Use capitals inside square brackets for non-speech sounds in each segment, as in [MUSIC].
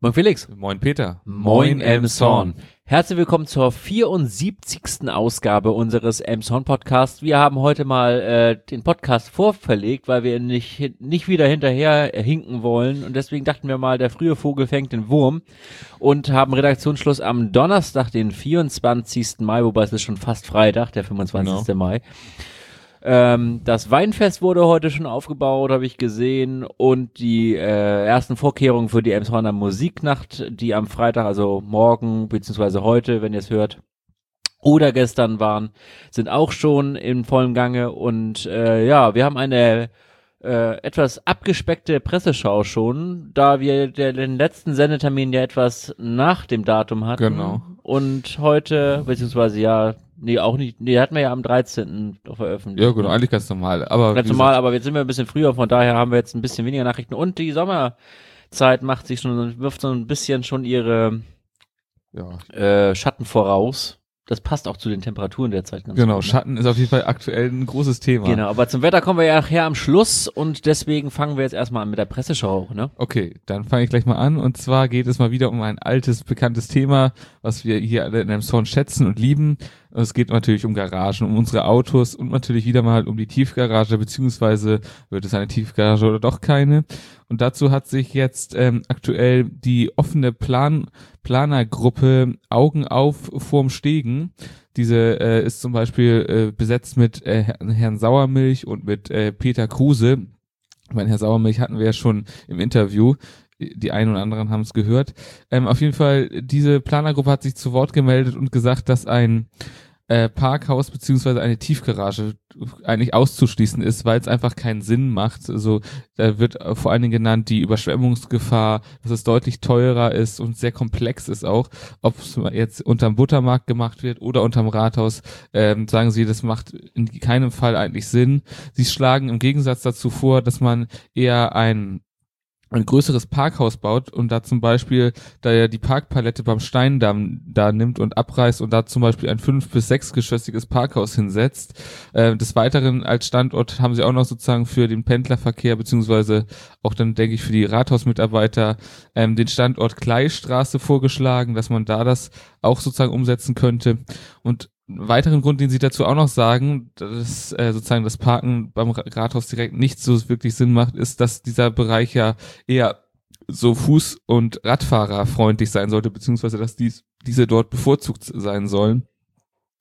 Moin Felix. Moin Peter. Moin Elmshorn. Herzlich willkommen zur 74. Ausgabe unseres Elmshorn Podcasts. Wir haben heute mal äh, den Podcast vorverlegt, weil wir nicht, nicht wieder hinterher hinken wollen. Und deswegen dachten wir mal, der frühe Vogel fängt den Wurm und haben Redaktionsschluss am Donnerstag, den 24. Mai, wobei es ist schon fast Freitag, der 25. Genau. Mai. Ähm, das Weinfest wurde heute schon aufgebaut, habe ich gesehen. Und die äh, ersten Vorkehrungen für die Emshorner Musiknacht, die am Freitag, also morgen, beziehungsweise heute, wenn ihr es hört, oder gestern waren, sind auch schon in vollem Gange. Und äh, ja, wir haben eine äh, etwas abgespeckte Presseschau schon, da wir den letzten Sendetermin ja etwas nach dem Datum hatten. Genau. Und heute, beziehungsweise ja, Nee, auch nicht. Nee, hatten wir ja am 13. veröffentlicht. Ja, genau, eigentlich ganz normal. Aber ganz normal, aber jetzt sind wir ein bisschen früher, von daher haben wir jetzt ein bisschen weniger Nachrichten. Und die Sommerzeit macht sich schon, wirft so ein bisschen schon ihre ja. äh, Schatten voraus. Das passt auch zu den Temperaturen derzeit ganz Genau, gut, ne? Schatten ist auf jeden Fall aktuell ein großes Thema. Genau, aber zum Wetter kommen wir ja nachher am Schluss und deswegen fangen wir jetzt erstmal an mit der Presseschau, ne? Okay, dann fange ich gleich mal an und zwar geht es mal wieder um ein altes, bekanntes Thema, was wir hier alle in einem Sound schätzen und lieben. Es geht natürlich um Garagen, um unsere Autos und natürlich wieder mal um die Tiefgarage, beziehungsweise wird es eine Tiefgarage oder doch keine. Und dazu hat sich jetzt ähm, aktuell die offene Plan Planergruppe Augen auf vorm Stegen. Diese äh, ist zum Beispiel äh, besetzt mit äh, Herrn Sauermilch und mit äh, Peter Kruse. Mein Herr Sauermilch hatten wir ja schon im Interview die einen oder anderen haben es gehört. Ähm, auf jeden Fall, diese Planergruppe hat sich zu Wort gemeldet und gesagt, dass ein äh, Parkhaus beziehungsweise eine Tiefgarage eigentlich auszuschließen ist, weil es einfach keinen Sinn macht. Also da wird vor allen Dingen genannt die Überschwemmungsgefahr, dass es deutlich teurer ist und sehr komplex ist auch, ob es jetzt unterm Buttermarkt gemacht wird oder unterm Rathaus. Ähm, sagen sie, das macht in keinem Fall eigentlich Sinn. Sie schlagen im Gegensatz dazu vor, dass man eher ein ein größeres Parkhaus baut und da zum Beispiel, da er die Parkpalette beim Steindamm da nimmt und abreißt und da zum Beispiel ein fünf- bis sechsgeschossiges Parkhaus hinsetzt. Äh, des Weiteren als Standort haben sie auch noch sozusagen für den Pendlerverkehr beziehungsweise auch dann denke ich für die Rathausmitarbeiter ähm, den Standort Kleistraße vorgeschlagen, dass man da das auch sozusagen umsetzen könnte. Und weiteren Grund, den sie dazu auch noch sagen, dass äh, sozusagen das Parken beim Rathaus direkt nicht so wirklich Sinn macht, ist, dass dieser Bereich ja eher so Fuß- und Radfahrerfreundlich sein sollte, beziehungsweise dass dies, diese dort bevorzugt sein sollen.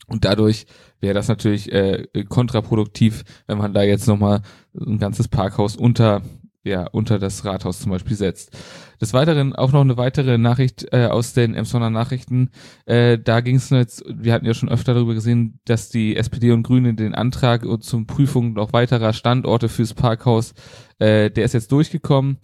Und dadurch wäre das natürlich äh, kontraproduktiv, wenn man da jetzt nochmal ein ganzes Parkhaus unter ja, unter das Rathaus zum Beispiel setzt. Des Weiteren auch noch eine weitere Nachricht äh, aus den Emsonner Nachrichten. Äh, da ging es jetzt, wir hatten ja schon öfter darüber gesehen, dass die SPD und Grüne den Antrag zum Prüfung noch weiterer Standorte fürs Parkhaus, äh, der ist jetzt durchgekommen.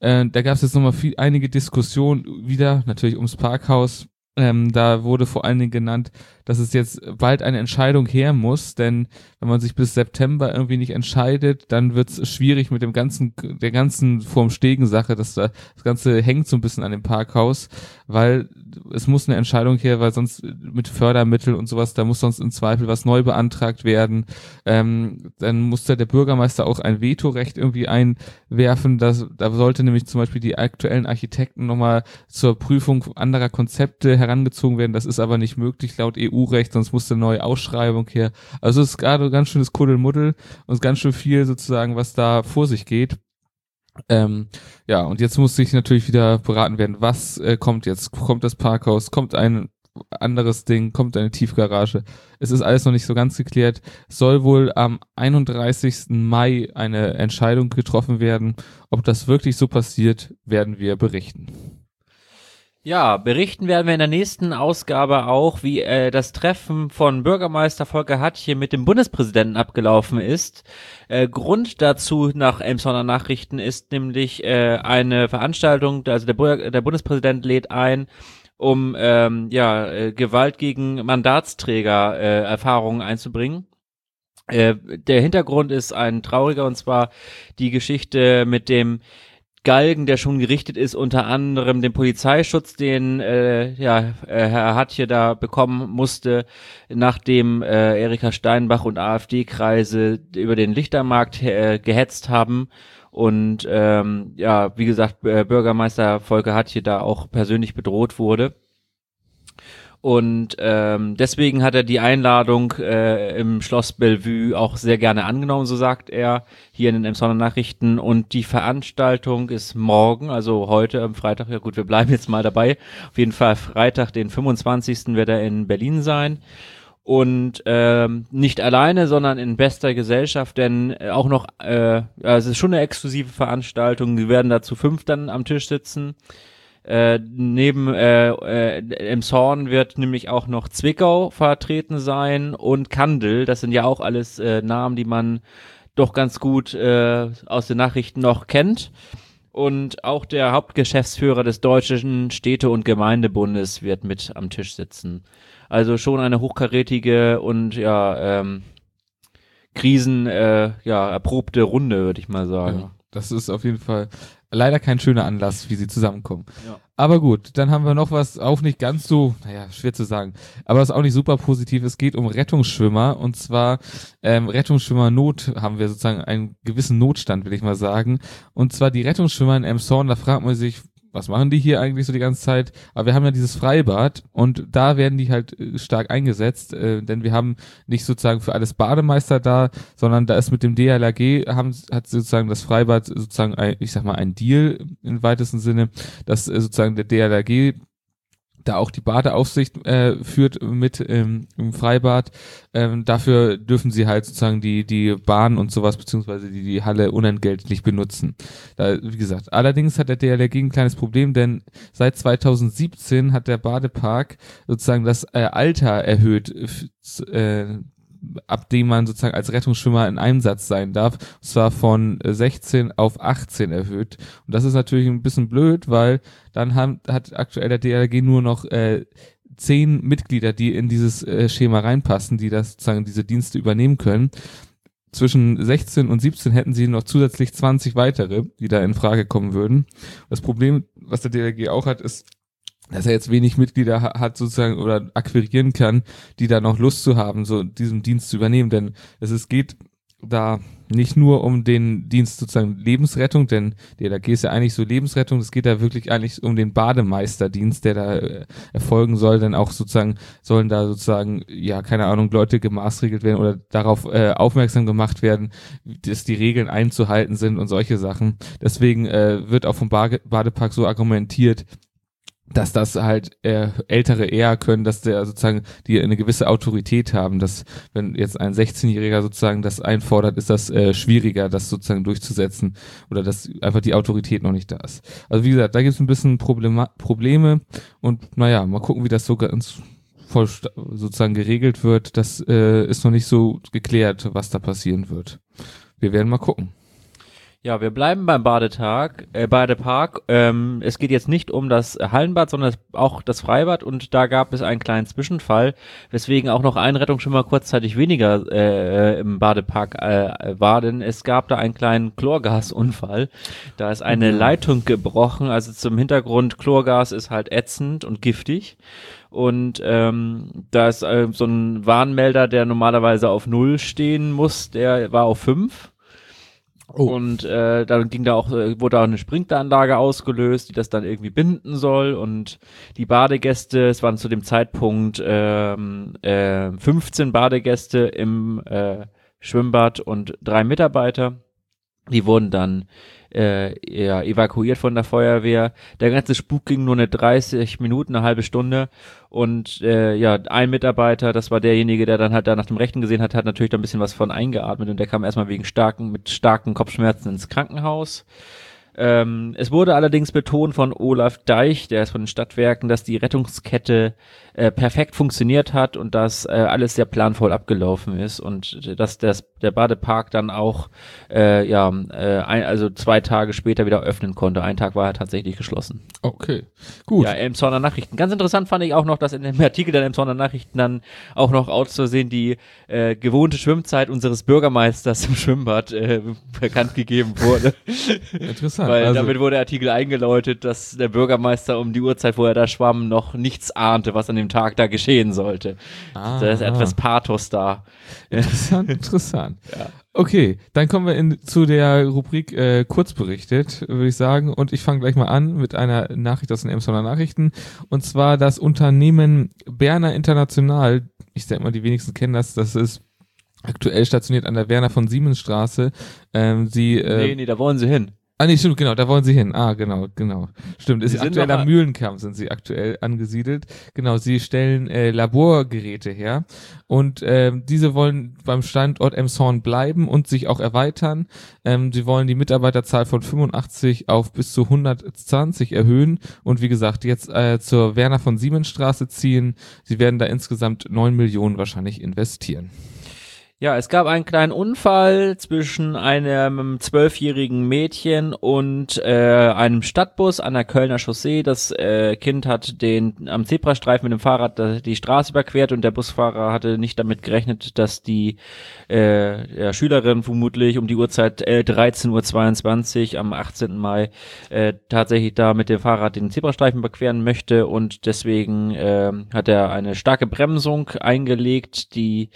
Äh, da gab es jetzt nochmal viel, einige Diskussionen wieder, natürlich ums Parkhaus. Ähm, da wurde vor allen Dingen genannt, dass es jetzt bald eine Entscheidung her muss, denn wenn man sich bis September irgendwie nicht entscheidet, dann wird es schwierig mit dem ganzen, der ganzen vorm Stegen Sache, dass da das Ganze hängt so ein bisschen an dem Parkhaus, weil es muss eine Entscheidung her, weil sonst mit Fördermittel und sowas, da muss sonst im Zweifel was neu beantragt werden. Ähm, dann muss da der Bürgermeister auch ein Vetorecht irgendwie einwerfen. Das, da sollte nämlich zum Beispiel die aktuellen Architekten nochmal zur Prüfung anderer Konzepte herangezogen werden. Das ist aber nicht möglich laut EU EU-Recht, sonst musste eine neue Ausschreibung her. Also es ist gerade ganz schönes Kuddelmuddel und ganz schön viel sozusagen, was da vor sich geht. Ähm, ja, und jetzt muss sich natürlich wieder beraten werden, was äh, kommt jetzt? Kommt das Parkhaus? Kommt ein anderes Ding? Kommt eine Tiefgarage? Es ist alles noch nicht so ganz geklärt. Soll wohl am 31. Mai eine Entscheidung getroffen werden. Ob das wirklich so passiert, werden wir berichten. Ja, berichten werden wir in der nächsten Ausgabe auch, wie äh, das Treffen von Bürgermeister Volker Hatje mit dem Bundespräsidenten abgelaufen ist. Äh, Grund dazu nach Elmshorner Nachrichten ist nämlich äh, eine Veranstaltung, also der, der Bundespräsident lädt ein, um ähm, ja äh, Gewalt gegen Mandatsträger äh, Erfahrungen einzubringen. Äh, der Hintergrund ist ein trauriger und zwar die Geschichte mit dem Galgen, der schon gerichtet ist, unter anderem den Polizeischutz, den äh, ja, äh, Herr Hatje da bekommen musste, nachdem äh, Erika Steinbach und AfD-Kreise über den Lichtermarkt äh, gehetzt haben. Und ähm, ja, wie gesagt, Bürgermeister Volker Hatje da auch persönlich bedroht wurde. Und ähm, deswegen hat er die Einladung äh, im Schloss Bellevue auch sehr gerne angenommen, so sagt er hier in den Emsonner Nachrichten. Und die Veranstaltung ist morgen, also heute am Freitag. Ja gut, wir bleiben jetzt mal dabei. Auf jeden Fall Freitag, den 25. wird er in Berlin sein. Und ähm, nicht alleine, sondern in bester Gesellschaft, denn äh, auch noch, äh, also es ist schon eine exklusive Veranstaltung. Wir werden da zu fünf dann am Tisch sitzen. Äh, neben äh, äh, im Zorn wird nämlich auch noch Zwickau vertreten sein und Kandel. Das sind ja auch alles äh, Namen, die man doch ganz gut äh, aus den Nachrichten noch kennt. Und auch der Hauptgeschäftsführer des Deutschen Städte- und Gemeindebundes wird mit am Tisch sitzen. Also schon eine hochkarätige und ja ähm, Krisen äh, ja erprobte Runde, würde ich mal sagen. Ja, das ist auf jeden Fall leider kein schöner Anlass, wie sie zusammenkommen. Ja. Aber gut, dann haben wir noch was, auch nicht ganz so, naja, schwer zu sagen, aber was auch nicht super positiv. Es geht um Rettungsschwimmer und zwar ähm, Rettungsschwimmer Not haben wir sozusagen einen gewissen Notstand, will ich mal sagen. Und zwar die Rettungsschwimmer in Emshorn, da fragt man sich, was machen die hier eigentlich so die ganze Zeit? Aber wir haben ja dieses Freibad und da werden die halt äh, stark eingesetzt, äh, denn wir haben nicht sozusagen für alles Bademeister da, sondern da ist mit dem DLRG haben, hat sozusagen das Freibad sozusagen ein, ich sag mal, ein Deal im weitesten Sinne, dass äh, sozusagen der DLRG da auch die Badeaufsicht äh, führt mit ähm, im Freibad. Ähm, dafür dürfen sie halt sozusagen die die Bahn und sowas beziehungsweise die die Halle unentgeltlich benutzen. Da, wie gesagt, allerdings hat der DLRG ein kleines Problem, denn seit 2017 hat der Badepark sozusagen das äh, Alter erhöht äh, ab dem man sozusagen als Rettungsschwimmer in Einsatz sein darf, und zwar von 16 auf 18 erhöht. Und das ist natürlich ein bisschen blöd, weil dann haben, hat aktuell der DLG nur noch äh, zehn Mitglieder, die in dieses äh, Schema reinpassen, die das sozusagen diese Dienste übernehmen können. Zwischen 16 und 17 hätten sie noch zusätzlich 20 weitere, die da in Frage kommen würden. Das Problem, was der DLG auch hat, ist, dass er jetzt wenig Mitglieder hat sozusagen oder akquirieren kann, die da noch Lust zu haben, so diesen Dienst zu übernehmen. Denn es, es geht da nicht nur um den Dienst sozusagen Lebensrettung, denn der DLRG ist ja eigentlich so Lebensrettung, es geht da wirklich eigentlich um den Bademeisterdienst, der da äh, erfolgen soll, denn auch sozusagen sollen da sozusagen, ja, keine Ahnung, Leute gemaßregelt werden oder darauf äh, aufmerksam gemacht werden, dass die Regeln einzuhalten sind und solche Sachen. Deswegen äh, wird auch vom Badepark so argumentiert, dass das halt äh, Ältere eher können, dass der sozusagen die eine gewisse Autorität haben, dass wenn jetzt ein 16-Jähriger sozusagen das einfordert, ist das äh, schwieriger, das sozusagen durchzusetzen oder dass einfach die Autorität noch nicht da ist. Also wie gesagt, da gibt es ein bisschen Problema Probleme und naja, mal gucken, wie das so ganz voll sozusagen geregelt wird. Das äh, ist noch nicht so geklärt, was da passieren wird. Wir werden mal gucken. Ja, wir bleiben beim Badetag, äh, Badepark. Ähm, es geht jetzt nicht um das Hallenbad, sondern auch das Freibad und da gab es einen kleinen Zwischenfall, weswegen auch noch Einrettungsschwimmer kurzzeitig weniger äh, im Badepark äh, war, denn es gab da einen kleinen Chlorgasunfall. Da ist eine mhm. Leitung gebrochen, also zum Hintergrund, Chlorgas ist halt ätzend und giftig. Und ähm, da ist äh, so ein Warnmelder, der normalerweise auf Null stehen muss, der war auf fünf Oh. Und äh, dann ging da auch, äh, wurde auch eine Sprinkleranlage ausgelöst, die das dann irgendwie binden soll. Und die Badegäste, es waren zu dem Zeitpunkt ähm, äh, 15 Badegäste im äh, Schwimmbad und drei Mitarbeiter. Die wurden dann äh, ja, evakuiert von der Feuerwehr. Der ganze Spuk ging nur eine 30 Minuten, eine halbe Stunde. Und äh, ja, ein Mitarbeiter, das war derjenige, der dann halt da nach dem Rechten gesehen hat, hat natürlich da ein bisschen was von eingeatmet und der kam erstmal wegen starken, mit starken Kopfschmerzen ins Krankenhaus. Ähm, es wurde allerdings betont von Olaf Deich, der ist von den Stadtwerken, dass die Rettungskette äh, perfekt funktioniert hat und dass äh, alles sehr planvoll abgelaufen ist und dass das, der Badepark dann auch äh, ja äh, ein, also zwei Tage später wieder öffnen konnte. Ein Tag war er tatsächlich geschlossen. Okay, gut. Ja, Elmshorner Nachrichten. Ganz interessant fand ich auch noch, dass in dem Artikel der Elmshorner Nachrichten dann auch noch auszusehen die äh, gewohnte Schwimmzeit unseres Bürgermeisters im Schwimmbad äh, [LAUGHS] bekannt gegeben wurde. Interessant. Interessant. Weil also, damit wurde der Artikel eingeläutet, dass der Bürgermeister um die Uhrzeit, wo er da schwamm, noch nichts ahnte, was an dem Tag da geschehen sollte. ah, Da ist etwas Pathos da. Interessant, [LAUGHS] interessant. Ja. Okay, dann kommen wir in, zu der Rubrik äh, kurz berichtet, würde ich sagen. Und ich fange gleich mal an mit einer Nachricht aus den Emsonner Nachrichten. Und zwar das Unternehmen Berner International. Ich denke mal, die wenigsten kennen das. Das ist aktuell stationiert an der Werner von Siemens Straße. Ähm, sie, äh, nee, nee, da wollen sie hin. Ah, nee, stimmt, genau, da wollen sie hin. Ah, genau, genau. Stimmt, ist Sie aktuell am Mühlenkamp sind sie aktuell angesiedelt. Genau, sie stellen äh, Laborgeräte her und ähm, diese wollen beim Standort Emshorn bleiben und sich auch erweitern. Ähm, sie wollen die Mitarbeiterzahl von 85 auf bis zu 120 erhöhen und wie gesagt, jetzt äh, zur Werner von Siemens Straße ziehen. Sie werden da insgesamt 9 Millionen wahrscheinlich investieren. Ja, es gab einen kleinen Unfall zwischen einem zwölfjährigen Mädchen und äh, einem Stadtbus an der Kölner Chaussee. Das äh, Kind hat den am Zebrastreifen mit dem Fahrrad die Straße überquert und der Busfahrer hatte nicht damit gerechnet, dass die äh, ja, Schülerin vermutlich um die Uhrzeit äh, 13.22 Uhr am 18. Mai äh, tatsächlich da mit dem Fahrrad den Zebrastreifen überqueren möchte und deswegen äh, hat er eine starke Bremsung eingelegt, die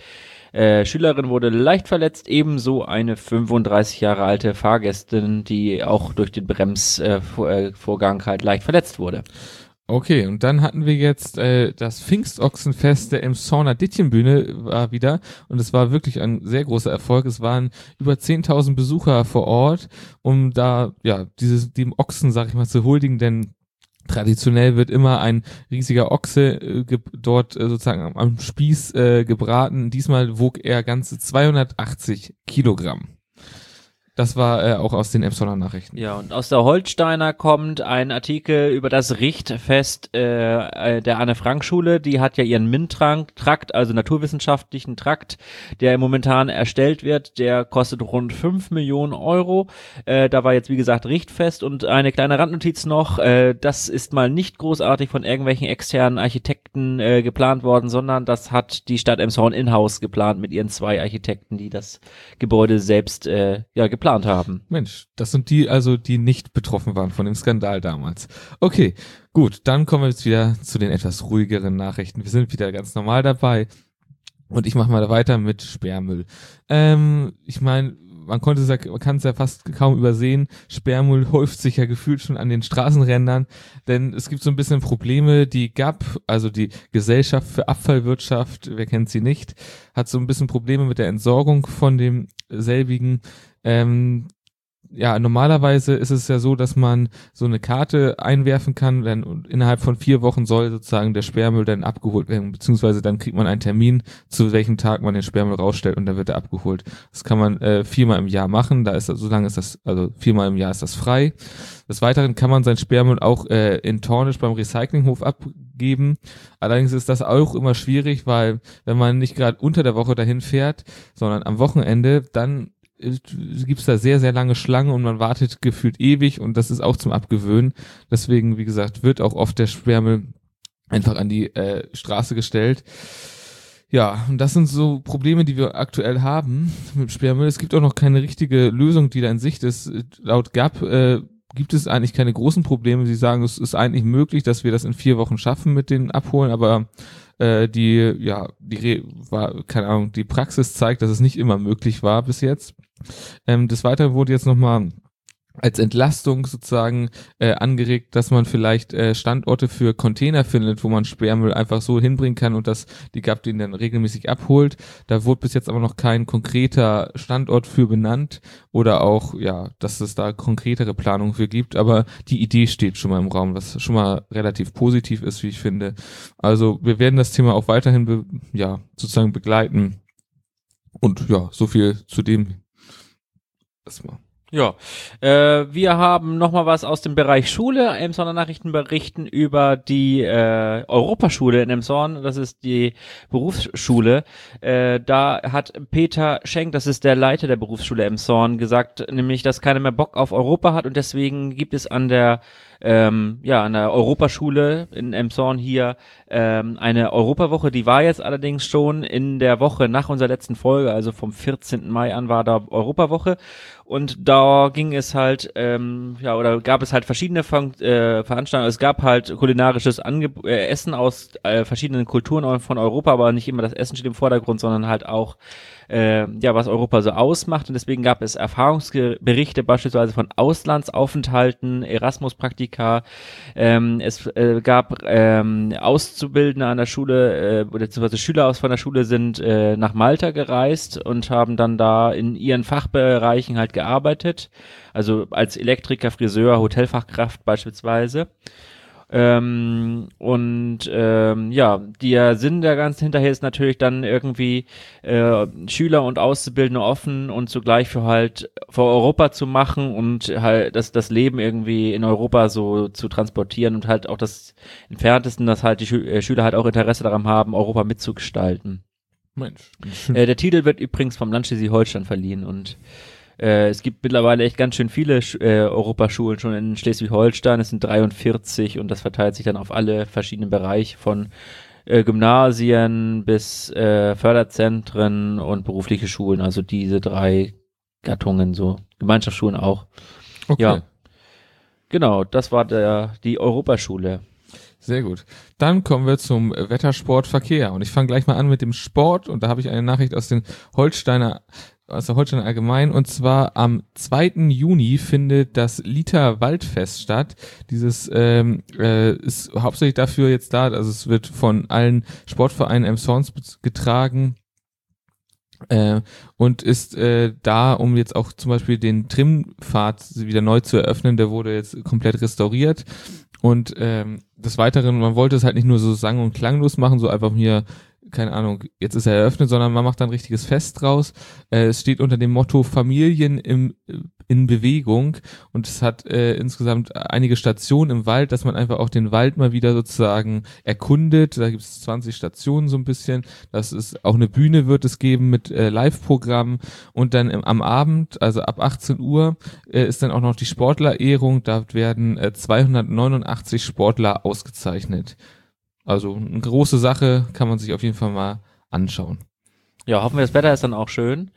äh, Schülerin wurde leicht verletzt, ebenso eine 35 Jahre alte Fahrgästin, die auch durch den Bremsvorgang äh, halt leicht verletzt wurde. Okay, und dann hatten wir jetzt äh, das Pfingstochsenfest der Emshorner Dittchenbühne war wieder und es war wirklich ein sehr großer Erfolg. Es waren über 10.000 Besucher vor Ort, um da ja dieses dem Ochsen, sag ich mal, zu huldigen, denn traditionell wird immer ein riesiger Ochse äh, dort äh, sozusagen am, am Spieß äh, gebraten. Diesmal wog er ganze 280 Kilogramm. Das war äh, auch aus den Emshorner Nachrichten. Ja, und aus der Holsteiner kommt ein Artikel über das Richtfest äh, äh, der Anne-Frank-Schule. Die hat ja ihren MINT-Trakt, also naturwissenschaftlichen Trakt, der momentan erstellt wird. Der kostet rund 5 Millionen Euro. Äh, da war jetzt, wie gesagt, Richtfest. Und eine kleine Randnotiz noch, äh, das ist mal nicht großartig von irgendwelchen externen Architekten äh, geplant worden, sondern das hat die Stadt Emshorn in-house geplant mit ihren zwei Architekten, die das Gebäude selbst äh, ja, geplant haben. Mensch, das sind die also, die nicht betroffen waren von dem Skandal damals. Okay, gut, dann kommen wir jetzt wieder zu den etwas ruhigeren Nachrichten. Wir sind wieder ganz normal dabei. Und ich mache mal weiter mit Sperrmüll. Ähm, ich meine, man konnte es ja, man kann es ja fast kaum übersehen. Sperrmüll [LAUGHS] häuft sich ja gefühlt schon an den Straßenrändern, denn es gibt so ein bisschen Probleme. Die GAP, also die Gesellschaft für Abfallwirtschaft, wer kennt sie nicht, hat so ein bisschen Probleme mit der Entsorgung von dem selbigen. Ähm, ja, normalerweise ist es ja so, dass man so eine Karte einwerfen kann, dann innerhalb von vier Wochen soll sozusagen der Sperrmüll dann abgeholt werden, beziehungsweise dann kriegt man einen Termin, zu welchem Tag man den Sperrmüll rausstellt und dann wird er abgeholt. Das kann man äh, viermal im Jahr machen, da ist so lange ist das, also viermal im Jahr ist das frei. Des Weiteren kann man sein Sperrmüll auch äh, in Tornisch beim Recyclinghof abgeben. Allerdings ist das auch immer schwierig, weil wenn man nicht gerade unter der Woche dahin fährt, sondern am Wochenende, dann gibt es da sehr, sehr lange Schlangen und man wartet gefühlt ewig und das ist auch zum Abgewöhnen. Deswegen, wie gesagt, wird auch oft der Sperrmüll einfach an die äh, Straße gestellt. Ja, und das sind so Probleme, die wir aktuell haben mit Sperrmüll. Es gibt auch noch keine richtige Lösung, die da in Sicht ist. Laut GAP äh, gibt es eigentlich keine großen Probleme. Sie sagen, es ist eigentlich möglich, dass wir das in vier Wochen schaffen mit den Abholen, aber äh, die, ja, die war, keine Ahnung, die Praxis zeigt, dass es nicht immer möglich war bis jetzt. Ähm, des Weiteren wurde jetzt nochmal als Entlastung sozusagen äh, angeregt, dass man vielleicht äh, Standorte für Container findet, wo man Sperrmüll einfach so hinbringen kann und dass die GAP den dann regelmäßig abholt. Da wurde bis jetzt aber noch kein konkreter Standort für benannt oder auch, ja, dass es da konkretere Planungen für gibt, aber die Idee steht schon mal im Raum, was schon mal relativ positiv ist, wie ich finde. Also wir werden das Thema auch weiterhin, be ja, sozusagen begleiten. Und ja, so viel zu dem erstmal. Ja, äh, wir haben noch mal was aus dem Bereich Schule. Emsonner Nachrichten berichten über die äh, Europaschule in Emshorn. Das ist die Berufsschule. Äh, da hat Peter Schenk, das ist der Leiter der Berufsschule Emshorn, gesagt, nämlich, dass keiner mehr Bock auf Europa hat und deswegen gibt es an der ähm, ja, an der Europaschule in Emshorn hier ähm, eine Europawoche. Die war jetzt allerdings schon in der Woche nach unserer letzten Folge, also vom 14. Mai an war da Europawoche. Und da ging es halt, ähm, ja, oder gab es halt verschiedene Fun äh, Veranstaltungen. Es gab halt kulinarisches Ange äh, Essen aus äh, verschiedenen Kulturen von Europa, aber nicht immer das Essen steht im Vordergrund, sondern halt auch äh, ja, was Europa so ausmacht. Und deswegen gab es Erfahrungsberichte beispielsweise von Auslandsaufenthalten, Erasmus-Praktika. Ähm, es äh, gab ähm, Auszubildende an der Schule, äh, beziehungsweise Schüler aus von der Schule sind äh, nach Malta gereist und haben dann da in ihren Fachbereichen halt gearbeitet. Also als Elektriker, Friseur, Hotelfachkraft beispielsweise. Ähm, und ähm, ja, der Sinn der ganzen hinterher ist natürlich dann irgendwie äh, Schüler und Auszubildende offen und zugleich für halt vor Europa zu machen und halt das, das Leben irgendwie in Europa so zu transportieren und halt auch das entferntesten, dass halt die Schü äh, Schüler halt auch Interesse daran haben, Europa mitzugestalten. Mensch. Äh, der Titel wird übrigens vom Land Schleswig-Holstein verliehen und äh, es gibt mittlerweile echt ganz schön viele äh, Europaschulen schon in Schleswig-Holstein. Es sind 43 und das verteilt sich dann auf alle verschiedenen Bereiche von äh, Gymnasien bis äh, Förderzentren und berufliche Schulen. Also diese drei Gattungen, so Gemeinschaftsschulen auch. Okay. Ja. Genau, das war der, die Europaschule. Sehr gut. Dann kommen wir zum Wettersportverkehr. Und ich fange gleich mal an mit dem Sport. Und da habe ich eine Nachricht aus den Holsteiner der Holstein allgemein. Und zwar am 2. Juni findet das Liter Waldfest statt. Dieses ähm, äh, ist hauptsächlich dafür jetzt da, also es wird von allen Sportvereinen im Sounds getragen. Äh, und ist äh, da, um jetzt auch zum Beispiel den Trimpfad wieder neu zu eröffnen. Der wurde jetzt komplett restauriert. Und ähm, des Weiteren, man wollte es halt nicht nur so sang- und klanglos machen, so einfach mir keine Ahnung, jetzt ist er eröffnet, sondern man macht da ein richtiges Fest draus. Äh, es steht unter dem Motto Familien im, in Bewegung und es hat äh, insgesamt einige Stationen im Wald, dass man einfach auch den Wald mal wieder sozusagen erkundet. Da gibt es 20 Stationen so ein bisschen. Das ist auch eine Bühne wird es geben mit äh, Live-Programmen und dann im, am Abend, also ab 18 Uhr, äh, ist dann auch noch die Sportlerehrung. Da werden äh, 289 Sportler ausgezeichnet. Also eine große Sache, kann man sich auf jeden Fall mal anschauen. Ja, hoffen wir, das Wetter ist dann auch schön.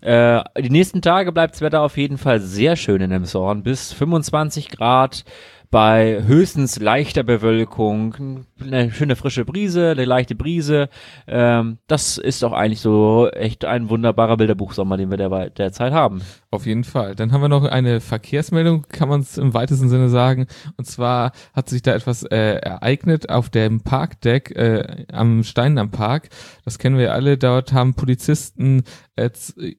Äh, die nächsten Tage bleibt das Wetter auf jeden Fall sehr schön in dem Sorn. Bis 25 Grad bei höchstens leichter Bewölkung, eine schöne frische Brise, eine leichte Brise. Ähm, das ist auch eigentlich so echt ein wunderbarer Bilderbuchsommer, den wir der, derzeit haben. Auf jeden Fall. Dann haben wir noch eine Verkehrsmeldung, kann man es im weitesten Sinne sagen. Und zwar hat sich da etwas äh, ereignet auf dem Parkdeck äh, am Stein am Park. Das kennen wir alle. Dort haben Polizisten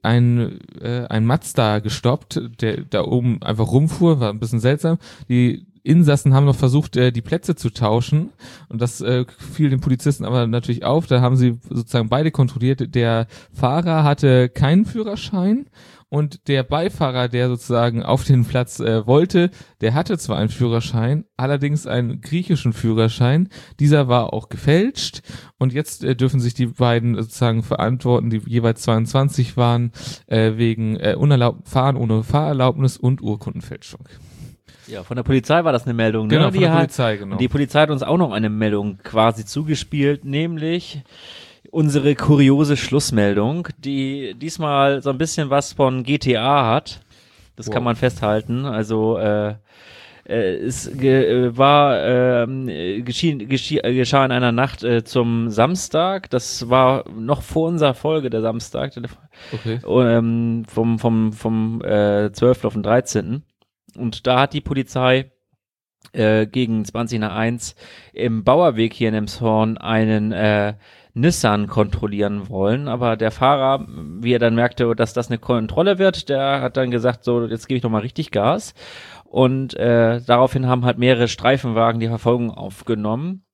ein, äh, ein Mazda gestoppt, der da oben einfach rumfuhr, war ein bisschen seltsam. Die Insassen haben noch versucht, äh, die Plätze zu tauschen. Und das äh, fiel den Polizisten aber natürlich auf. Da haben sie sozusagen beide kontrolliert. Der Fahrer hatte keinen Führerschein und der Beifahrer, der sozusagen auf den Platz äh, wollte, der hatte zwar einen Führerschein, allerdings einen griechischen Führerschein. Dieser war auch gefälscht und jetzt äh, dürfen sich die beiden sozusagen verantworten, die jeweils 22 waren, äh, wegen äh, unerlaubten Fahren ohne Fahrerlaubnis und Urkundenfälschung. Ja, von der Polizei war das eine Meldung. Ne? Genau, von die der hat, Polizei, genau. Die Polizei hat uns auch noch eine Meldung quasi zugespielt, nämlich unsere kuriose Schlussmeldung, die diesmal so ein bisschen was von GTA hat. Das wow. kann man festhalten. Also äh, äh, es äh, war äh, geschehen, gescheh, äh, geschah in einer Nacht äh, zum Samstag. Das war noch vor unserer Folge der Samstag. Okay. Ähm, vom vom vom äh, 12. auf den 13. Und da hat die Polizei äh, gegen 20 nach 1 im Bauerweg hier in Emshorn einen äh, Nissan kontrollieren wollen, aber der Fahrer, wie er dann merkte, dass das eine Kontrolle wird, der hat dann gesagt, so, jetzt gebe ich doch mal richtig Gas. Und äh, daraufhin haben halt mehrere Streifenwagen die Verfolgung aufgenommen.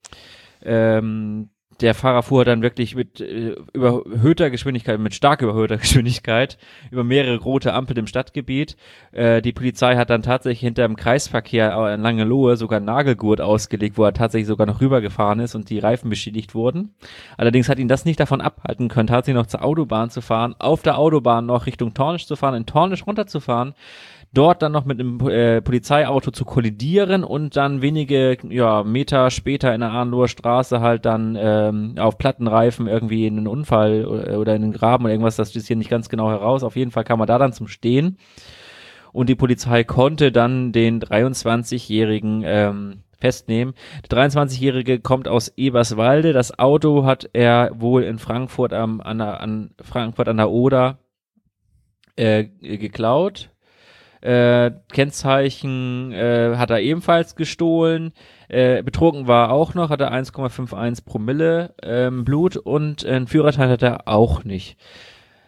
Ähm, der Fahrer fuhr dann wirklich mit äh, überhöhter Geschwindigkeit, mit stark überhöhter [LAUGHS] Geschwindigkeit über mehrere rote Ampeln im Stadtgebiet. Äh, die Polizei hat dann tatsächlich hinter dem Kreisverkehr in Langelohe sogar einen Nagelgurt ausgelegt, wo er tatsächlich sogar noch rübergefahren ist und die Reifen beschädigt wurden. Allerdings hat ihn das nicht davon abhalten können, tatsächlich noch zur Autobahn zu fahren, auf der Autobahn noch Richtung Tornisch zu fahren, in Tornisch runterzufahren dort dann noch mit einem äh, Polizeiauto zu kollidieren und dann wenige ja, Meter später in der Arnloher Straße halt dann ähm, auf Plattenreifen irgendwie in einen Unfall oder, oder in einen Graben oder irgendwas, das ist hier nicht ganz genau heraus. Auf jeden Fall kam er da dann zum Stehen. und die Polizei konnte dann den 23-jährigen ähm, festnehmen. Der 23-jährige kommt aus Eberswalde. Das Auto hat er wohl in Frankfurt am an, der, an Frankfurt an der Oder äh, geklaut. Äh, Kennzeichen äh, hat er ebenfalls gestohlen. Äh, betrunken war er auch noch, hatte 1,51 Promille ähm, Blut und einen Führerschein hat er auch nicht.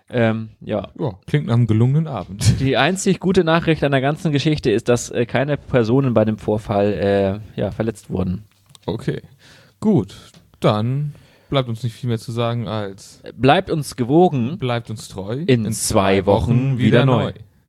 Ähm, ja. ja. Klingt nach einem gelungenen Abend. Die einzig gute Nachricht an der ganzen Geschichte ist, dass äh, keine Personen bei dem Vorfall äh, ja, verletzt wurden. Okay. Gut. Dann bleibt uns nicht viel mehr zu sagen als bleibt uns gewogen. Bleibt uns treu. In, in zwei, zwei, Wochen, Wochen wieder, wieder neu. neu.